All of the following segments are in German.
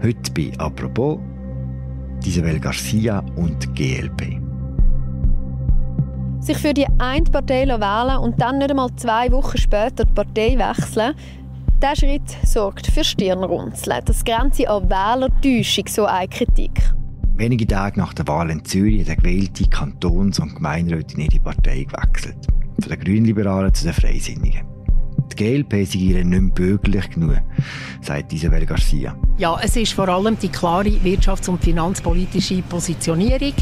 Heute bei «Apropos» Isabel Garcia und GLP. Sich für die eine Partei wählen und dann nicht einmal zwei Wochen später die Partei wechseln, dieser Schritt sorgt für Stirnrunzeln. Das grenzt an Wählertäuschung, so eine Kritik. Wenige Tage nach der Wahl in Zürich hat der gewählte Kantons- und Gemeinderat in ihre Partei gewechselt. Von den Grünliberalen zu den Freisinnigen. Die GLP sei ihr nicht mehr bürgerlich genug, sagt Isabel Garcia. Ja, es ist vor allem die klare wirtschafts- und finanzpolitische Positionierung.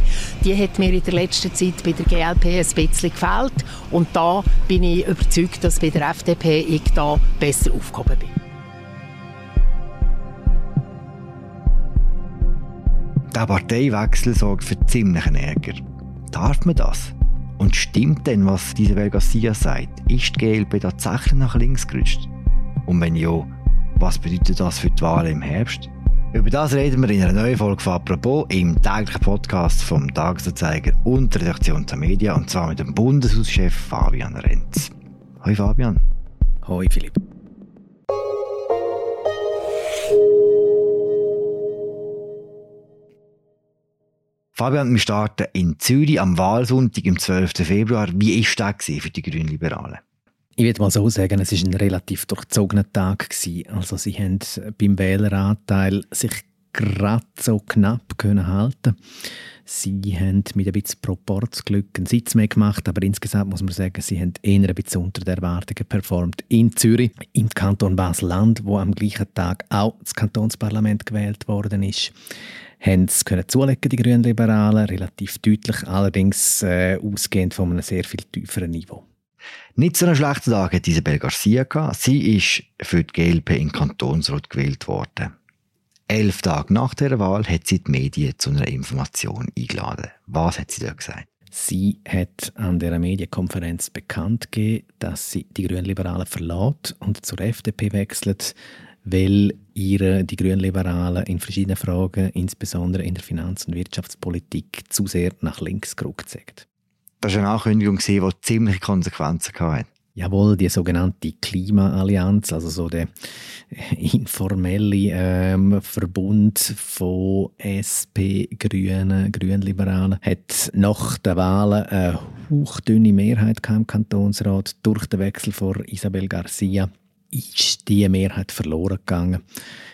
Die hat mir in der letzten Zeit bei der GLP ein bisschen gefällt. Und da bin ich überzeugt, dass bei der FDP ich da besser aufgehoben bin. Der Parteiwechsel sorgt für ziemlichen Ärger. Darf man das? Und stimmt denn, was Isabel Garcia sagt? Ist die GLP tatsächlich nach links gerutscht? Und wenn ja, was bedeutet das für die Wahlen im Herbst? Über das reden wir in einer neuen Folge von «Apropos» im täglichen Podcast vom Tagesanzeiger und der Redaktion der Media und zwar mit dem Bundeshauschef Fabian Renz. Hoi Fabian. Hoi Philipp. Fabian, wir starten in Zürich am Wahlsonntag, am 12. Februar. Wie war das für die Grünliberalen? Ich würde mal so sagen, es war ein relativ durchzogener Tag. Also sie haben beim Wähleranteil sich gerade so knapp können halten Sie haben mit ein bisschen Proportsglück einen Sitz mehr gemacht, aber insgesamt muss man sagen, sie haben eher ein bisschen unter den Erwartungen performt. In Zürich, im Kanton Basel-Land, wo am gleichen Tag auch das Kantonsparlament gewählt worden ist, haben sie können zulegen, die Grünliberalen, relativ deutlich, allerdings äh, ausgehend von einem sehr viel tieferen Niveau. Nicht so einen schlechten Tag hat Isabel Garcia gehabt. Sie ist für die GLP in Kantonsrat gewählt worden. Elf Tage nach der Wahl hat sie die Medien zu einer Information eingeladen. Was hat sie da gesagt? Sie hat an der Medienkonferenz bekannt gegeben, dass sie die Grünliberalen verlässt und zur FDP wechselt weil ihre, die Grünliberalen in verschiedenen Fragen, insbesondere in der Finanz- und Wirtschaftspolitik, zu sehr nach links gerückt sind. Das war eine Ankündigung, die ziemliche Konsequenzen hatte. Jawohl, die sogenannte Klimaallianz, also so der informelle ähm, Verbund von SP, Grünen, Grünliberalen, hat nach den Wahlen eine hauchdünne Mehrheit im Kantonsrat durch den Wechsel von Isabel Garcia ist die Mehrheit verloren gegangen.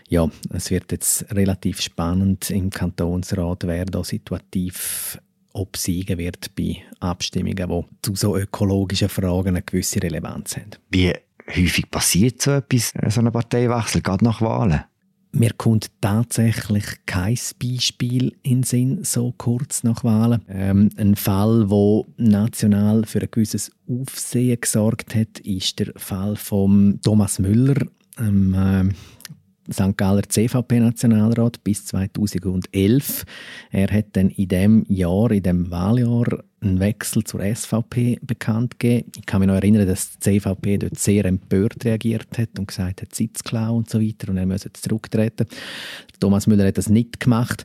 Ja, es wird jetzt relativ spannend im Kantonsrat, wer da situativ obsiegen wird bei Abstimmungen, die zu so ökologischen Fragen eine gewisse Relevanz haben. Wie häufig passiert so etwas, so ein Parteiwechsel, gerade nach Wahlen? Mir kommt tatsächlich kein Beispiel in Sinn, so kurz nach Wahlen. Ähm, ein Fall, wo national für ein gewisses Aufsehen gesorgt hat, ist der Fall von Thomas Müller, ähm, äh, St. Galler CVP-Nationalrat bis 2011. Er hat dann in dem Jahr, in dem Wahljahr, einen Wechsel zur SVP bekannt gegeben. Ich kann mich noch erinnern, dass die CVP dort sehr empört reagiert hat und gesagt hat, Sitzklau und so weiter und er müsse zurücktreten. Thomas Müller hat das nicht gemacht.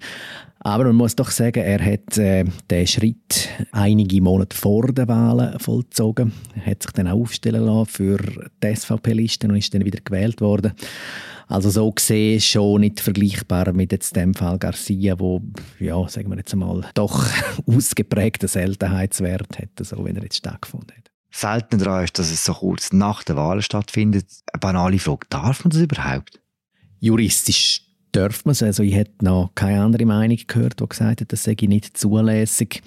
Aber man muss doch sagen, er hat äh, den Schritt einige Monate vor den Wahlen vollzogen. Er hat sich dann auch aufstellen lassen für die SVP-Liste und ist dann wieder gewählt worden. Also so gesehen schon nicht vergleichbar mit jetzt dem Fall Garcia, wo ja, sagen wir jetzt einmal, doch ausgeprägten Seltenheitswert hat, so wie er jetzt stattgefunden hat. Selten daran ist, dass es so kurz nach der Wahl stattfindet. Eine banale Frage, darf man das überhaupt? Juristisch darf man es. Also ich hätte noch keine andere Meinung gehört, die gesagt hat, das sei nicht zulässig.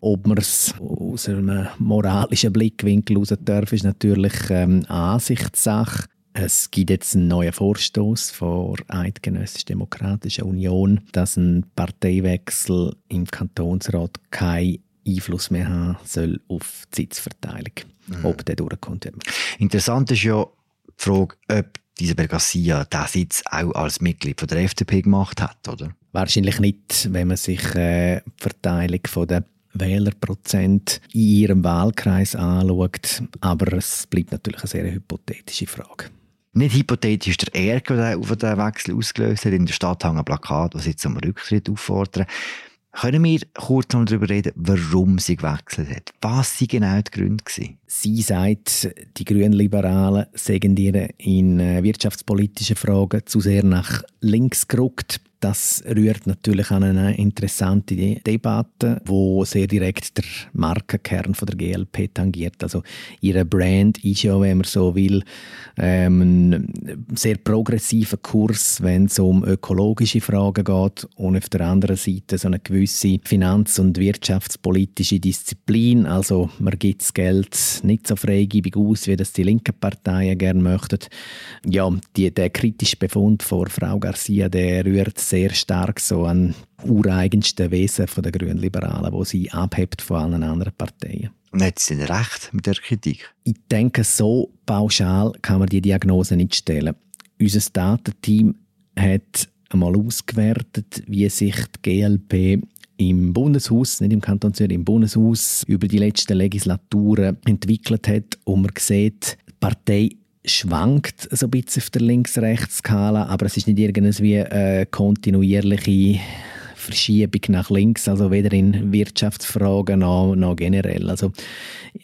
Ob man es aus einem moralischen Blickwinkel heraus darf, ist natürlich ähm, Ansichtssache. Es gibt jetzt einen neuen Vorstoß von der Eidgenössisch-Demokratischen Union, dass ein Parteiwechsel im Kantonsrat keinen Einfluss mehr haben soll auf die Sitzverteilung, mhm. ob der durchkommt. Interessant ist ja die Frage, ob Isabel Garcia diesen Sitz auch als Mitglied von der FDP gemacht hat, oder? Wahrscheinlich nicht, wenn man sich äh, die Verteilung der Wählerprozent in ihrem Wahlkreis anschaut. Aber es bleibt natürlich eine sehr hypothetische Frage. Nicht hypothetisch der Ärger, der auf den Wechsel ausgelöst hat. In der Stadt hängen Plakat, das jetzt zum Rücktritt auffordern. Können wir kurz mal darüber reden, warum sie gewechselt hat? Was waren genau die Gründe? Gewesen? Sie sagt, die Grünliberalen sägen ihr in äh, wirtschaftspolitischen Fragen zu sehr nach links gerückt. Das rührt natürlich an eine interessante Debatte, wo sehr direkt der Markenkern von der GLP tangiert. Also ihre Brand ist ja, wenn man so will, ähm, ein sehr progressiver Kurs, wenn es um ökologische Fragen geht und auf der anderen Seite so eine gewisse finanz- und wirtschaftspolitische Disziplin. Also man gibt das Geld nicht so freigebig aus, wie das die linken Parteien gerne möchten. Ja, die, der kritische Befund von Frau Garcia, der rührt sehr stark so an ureigensten Wesen der Grünen Liberalen, wo sie abhebt von allen anderen Parteien. Und hat sie recht mit der Kritik? Ich denke, so pauschal kann man die Diagnose nicht stellen. Unser Datenteam hat einmal ausgewertet, wie sich die GLP im Bundeshaus, nicht im Kanton Zürich, im Bundeshaus über die letzten Legislaturen entwickelt hat. Und man sieht, die Partei schwankt so ein bisschen auf der Links-Rechts-Skala, aber es ist nicht irgendwie eine kontinuierliche Verschiebung nach links, also weder in Wirtschaftsfragen noch, noch generell. Also,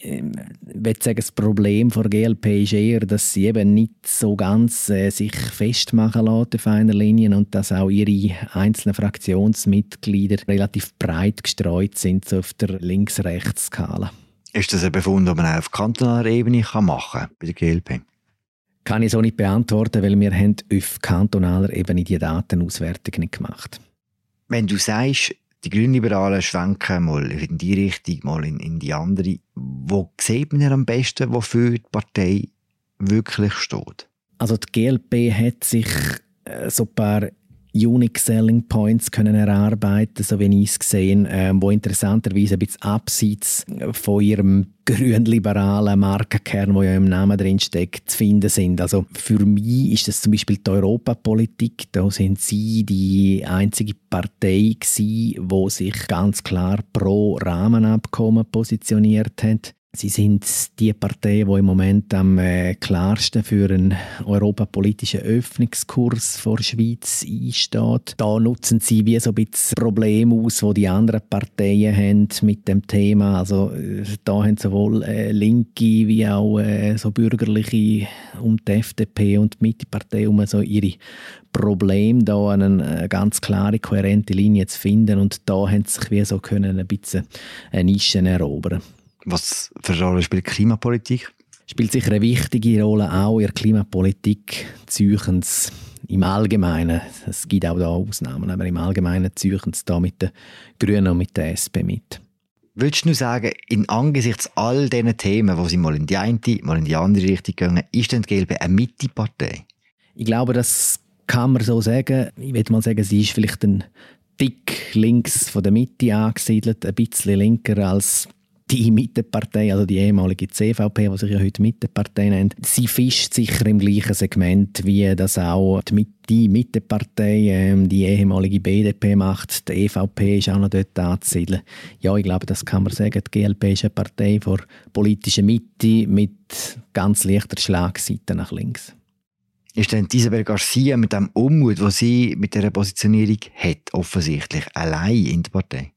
ähm, ich würde sagen, das Problem der GLP ist eher, dass sie eben nicht so ganz äh, sich festmachen lässt auf einer Linie und dass auch ihre einzelnen Fraktionsmitglieder relativ breit gestreut sind so auf der Links-Rechts-Skala. Ist das ein Befund, den man auch auf kantonaler Ebene machen kann bei der GLP? Kann ich so nicht beantworten, weil wir haben auf kantonaler Ebene die Datenauswertung nicht gemacht. Wenn du sagst, die Grünliberalen schwenken mal in die Richtung, mal in, in die andere, wo sieht man am besten, wofür die Partei wirklich steht? Also die GLP hat sich äh, so ein paar Unique Selling Points können erarbeiten, so wie ich es gesehen, äh, wo interessanterweise ein bisschen abseits von ihrem grün-liberalen Markenkern, wo ja im Namen drin steckt, zu finden sind. Also für mich ist das zum Beispiel die Europapolitik. Da sind sie die einzige Partei gewesen, die sich ganz klar pro Rahmenabkommen positioniert hat. Sie sind die Partei, die im Moment am äh, klarsten für einen europapolitischen Öffnungskurs vor der Schweiz einsteht. Da nutzen sie wie so ein bisschen Probleme aus, wo die anderen Parteien haben mit dem Thema. Also äh, da haben sowohl äh, Linke wie auch so bürgerliche um die FDP und die Mittepartei um so ihre Probleme da eine ganz klare, kohärente Linie zu finden und da haben sie sich wie so können ein bisschen eine Nische erobern. Was für eine Rolle spielt Klimapolitik? Spielt sicher eine wichtige Rolle auch in der Klimapolitik Züchens im Allgemeinen. Es gibt auch da Ausnahmen, aber im Allgemeinen Züchens da mit den Grünen und mit der SP mit. Würdest du sagen, in angesichts all diesen Themen, wo sie mal in die eine, mal in die andere Richtung gehen, ist denn die GLP eine Mittepartei? Ich glaube, das kann man so sagen. Ich würde mal sagen, sie ist vielleicht ein dick links von der Mitte angesiedelt, ein bisschen linker als die Mittepartei, also die ehemalige CVP, die sich ja heute Mittepartei nennt, sie fischt sicher im gleichen Segment, wie das auch die, die Mittepartei, ähm, die ehemalige BDP macht. Die EVP ist auch noch dort anzusiedeln. Ja, ich glaube, das kann man sagen. Die GLP ist eine Partei vor politischer Mitte mit ganz leichter Schlagseite nach links. Ist denn Isabel Garcia mit dem Unmut, den sie mit dieser Positionierung hat, offensichtlich allein in der Partei?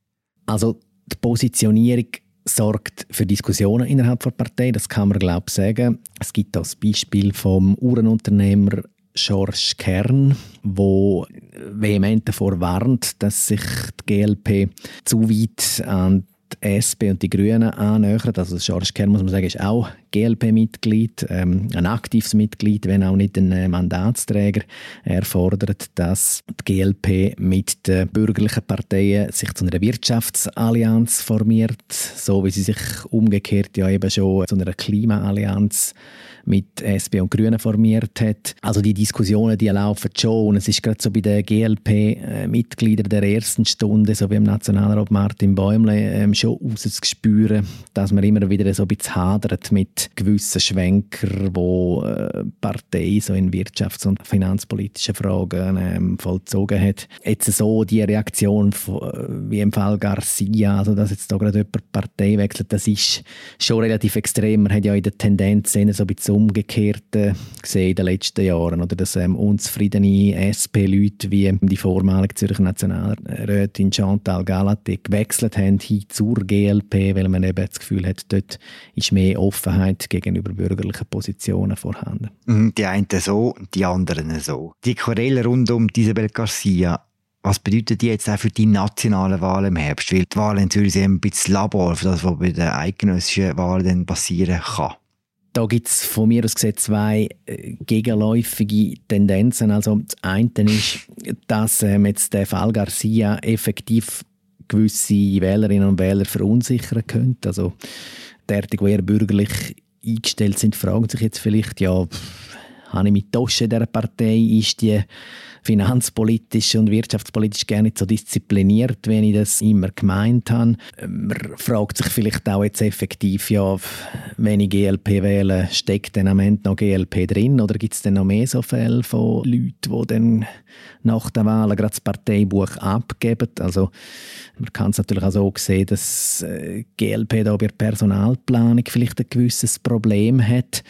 Also die Positionierung sorgt für Diskussionen innerhalb der Partei, das kann man glaube ich sagen. Es gibt das Beispiel vom Uhrenunternehmer George Kern, wo vehement davor warnt, dass sich die GLP zu weit an die SP und die Grünen annähern. Also George Kern, muss man sagen, ist auch GLP-Mitglied, ähm, ein aktives Mitglied, wenn auch nicht ein äh, Mandatsträger. Er fordert, dass die GLP mit den bürgerlichen Parteien sich zu einer Wirtschaftsallianz formiert, so wie sie sich umgekehrt ja eben schon zu einer Klimaallianz mit SP und Grünen formiert hat. Also die Diskussionen, die laufen schon und es ist gerade so bei den GLP-Mitgliedern der ersten Stunde, so wie im Nationalrat Martin Bäumle, ähm, schon rauszuspüren, dass man immer wieder so ein bisschen hadert mit gewissen Schwenker, wo äh, Partei so in wirtschafts- und finanzpolitischen Fragen ähm, vollzogen hat. Jetzt so die Reaktion äh, wie im Fall Garcia, also dass jetzt da gerade jemand Partei wechselt, das ist schon relativ extrem. Man hat ja in der Tendenz so ein bisschen Umgekehrte gesehen in den letzten Jahren. Oder dass ähm, unzufriedene SP-Leute wie die vormalige Zürcher Nationalrätin Chantal Gallaté gewechselt haben hin zur GLP, weil man eben das Gefühl hat, dort ist mehr Offenheit Unzufriedenheit gegenüber bürgerlichen Positionen vorhanden. Mhm, die einen so, die anderen so. Die Querelle rund um Isabel Garcia, was bedeutet die jetzt auch für die nationalen Wahlen im Herbst? Weil die Wahlen in Zürich sind ein bisschen Labor für das, was bei den eidgenössischen Wahlen dann passieren kann. Da gibt es von mir aus gesehen zwei äh, gegenläufige Tendenzen. Also das eine ist, dass ähm, jetzt der Fall Garcia effektiv gewisse Wählerinnen und Wähler verunsichern könnte. Also derartig, die eher bürgerlich eingestellt sind, fragen sich jetzt vielleicht, ja, habe ich mit Tosche dieser Partei, ist die finanzpolitisch und wirtschaftspolitisch gar nicht so diszipliniert, wie ich das immer gemeint habe. Man fragt sich vielleicht auch jetzt effektiv, ja, wenn ich GLP wähle, steckt dann am Ende noch GLP drin oder gibt es dann noch mehr so Fälle von Leuten, die dann nach der Wahl gerade das Parteibuch abgeben? Also man kann es natürlich auch so sehen, dass äh, GLP da bei der Personalplanung vielleicht ein gewisses Problem hat.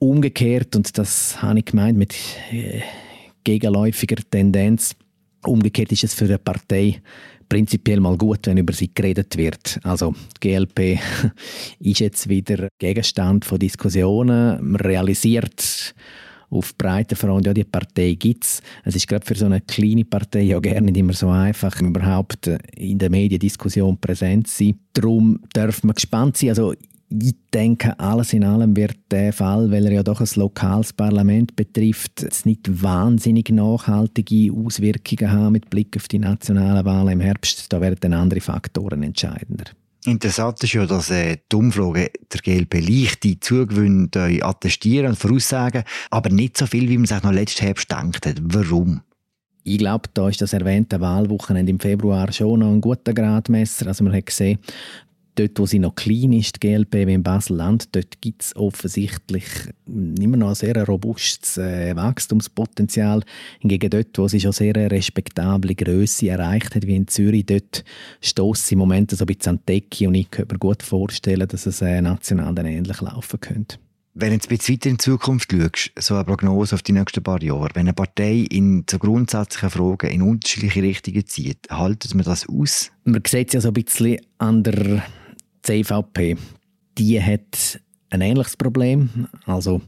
Umgekehrt, und das habe ich gemeint mit äh, gegenläufiger Tendenz. Umgekehrt ist es für eine Partei prinzipiell mal gut, wenn über sie geredet wird. Also die GLP ist jetzt wieder Gegenstand von Diskussionen. Man realisiert auf breiter Front, ja, die Partei gibt es. Es ist gerade für so eine kleine Partei ja gerne nicht immer so einfach, überhaupt in der Mediendiskussion präsent zu sein. Darum darf man gespannt sein. Also ich denke, alles in allem wird der Fall, weil er ja doch ein lokales Parlament betrifft, es nicht wahnsinnig nachhaltige Auswirkungen haben mit Blick auf die nationalen Wahlen im Herbst. Da werden dann andere Faktoren entscheidender. Interessant ist ja, dass äh, die Umfrage der GLP leichte Zugewinne attestieren und voraussagen, aber nicht so viel, wie man sich noch letzten Herbst gedacht hat. Warum? Ich glaube, da ist das erwähnte Wahlwochenende im Februar schon noch ein guter Gradmesser. Also man hat gesehen, dort, wo sie noch klein ist, die GLP wie in Basel-Land, dort gibt es offensichtlich immer noch ein sehr robustes äh, Wachstumspotenzial. Hingegen dort, wo sie schon sehr eine respektable Größe erreicht hat, wie in Zürich, dort stoßt sie im Moment so ein bisschen an die Decke und ich könnte mir gut vorstellen, dass es äh, national dann ähnlich laufen könnte. Wenn du jetzt ein bisschen weiter in die Zukunft schaust, so eine Prognose auf die nächsten paar Jahre, wenn eine Partei in so grundsätzlichen Fragen in unterschiedliche Richtungen zieht, haltet man das aus? Man sieht es ja so ein bisschen an der CVP, die hat ein ähnliches Problem. Also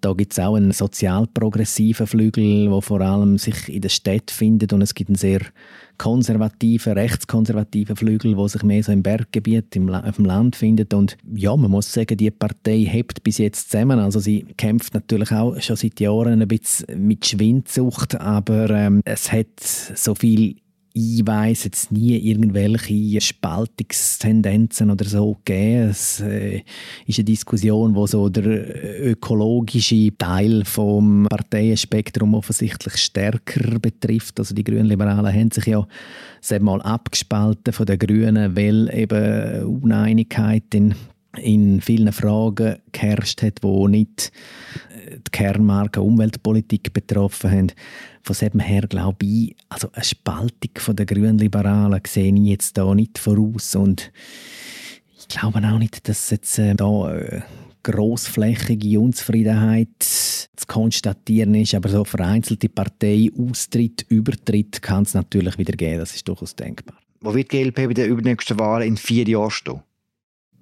da gibt es auch einen sozial-progressiven Flügel, der vor allem sich in der Stadt findet und es gibt einen sehr konservativen, rechtskonservativen Flügel, der sich mehr so im Berggebiet, im, auf dem Land findet und ja, man muss sagen, die Partei hebt bis jetzt zusammen, also sie kämpft natürlich auch schon seit Jahren ein bisschen mit Schwindsucht, aber ähm, es hat so viel ich weiß jetzt nie irgendwelche Spaltungstendenzen oder so gegeben. Es äh, ist eine Diskussion, wo so der ökologische Teil vom Parteienspektrum offensichtlich stärker betrifft. Also die Grünliberalen haben sich ja mal abgespalten von den Grünen, weil eben Uneinigkeit in in vielen Fragen geherrscht hat, wo nicht äh, die Kernmarke Umweltpolitik betroffen haben. Von dem her glaube ich, also eine Spaltung der Grünliberalen sehe ich jetzt da nicht voraus und ich glaube auch nicht, dass jetzt äh, da äh, Unzufriedenheit zu konstatieren ist, aber so vereinzelte Parteiaustritt, Übertritt kann es natürlich wieder geben, das ist durchaus denkbar. Wo wird die GLP bei den übernächsten Wahlen in vier Jahren stehen?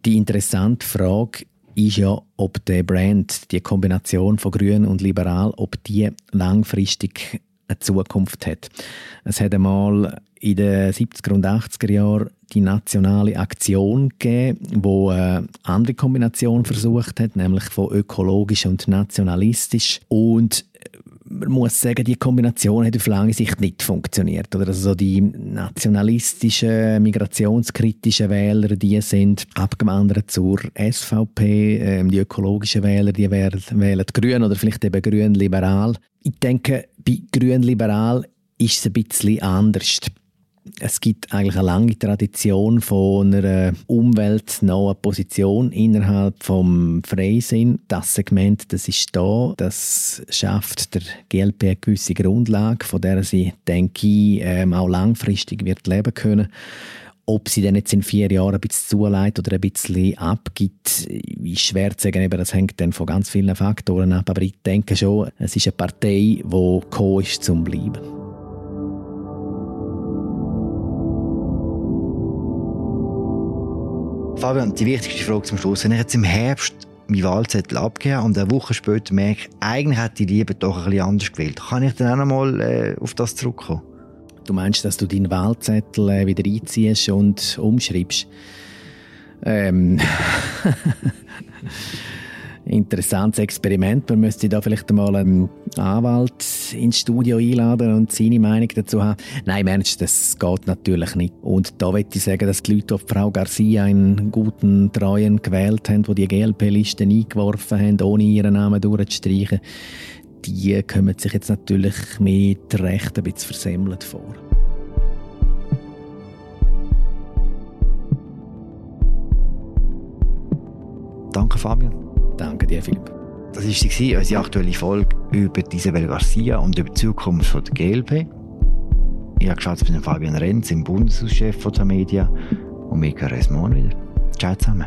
Die interessante Frage ist ja, ob der Brand, die Kombination von Grün und Liberal, ob die langfristig eine Zukunft hat. Es hat einmal in den 70er und 80er Jahren die nationale Aktion gegeben, wo eine andere Kombination versucht hat, nämlich von ökologisch und nationalistisch. Und man muss sagen, die Kombination hat auf lange Sicht nicht funktioniert. Oder also die nationalistischen, migrationskritischen Wähler, die sind abgewandert zur SVP. Ähm, die ökologischen Wähler, die wählen, wählen Grün oder vielleicht eben Grün-Liberal. Ich denke, bei Grün-Liberal ist es ein bisschen anders es gibt eigentlich eine lange Tradition von einer umweltnahen Position innerhalb vom Freisinn. Das Segment, das ist da, das schafft der GLP eine gewisse Grundlage, von der sie, denke ich, ähm, auch langfristig wird leben können. Ob sie dann jetzt in vier Jahren ein bisschen zuleitet oder ein bisschen abgibt, ist schwer zu sagen. Das hängt dann von ganz vielen Faktoren ab. Aber ich denke schon, es ist eine Partei, die gekommen ist, zum Bleiben. Fabian, die wichtigste Frage zum Schluss. Wenn ich jetzt im Herbst meinen Wahlzettel abgeben und eine Woche später merke ich, eigentlich hätte ich lieber doch ein bisschen anders gewählt. Kann ich dann auch noch mal äh, auf das zurückkommen? Du meinst, dass du deinen Wahlzettel äh, wieder einziehst und umschreibst? Ähm. interessantes Experiment. Man müsste da vielleicht mal einen Anwalt ins Studio einladen und seine Meinung dazu haben. Nein, Mensch, das geht natürlich nicht. Und da möchte ich sagen, dass die Leute, die Frau Garcia einen guten Treuen gewählt haben, die die GLP-Liste eingeworfen haben, ohne ihren Namen durchzustreichen, die kommen sich jetzt natürlich mit Recht ein bisschen versemmelt vor. Danke, Fabian. Danke dir, Philipp. Das war unsere aktuelle Folge über Isabel Garcia und über die Zukunft der GLP. Ich habe geschaut mit Fabian Renz, im Bundeshauschef der Medien. Und wir hören uns morgen wieder. Ciao zusammen.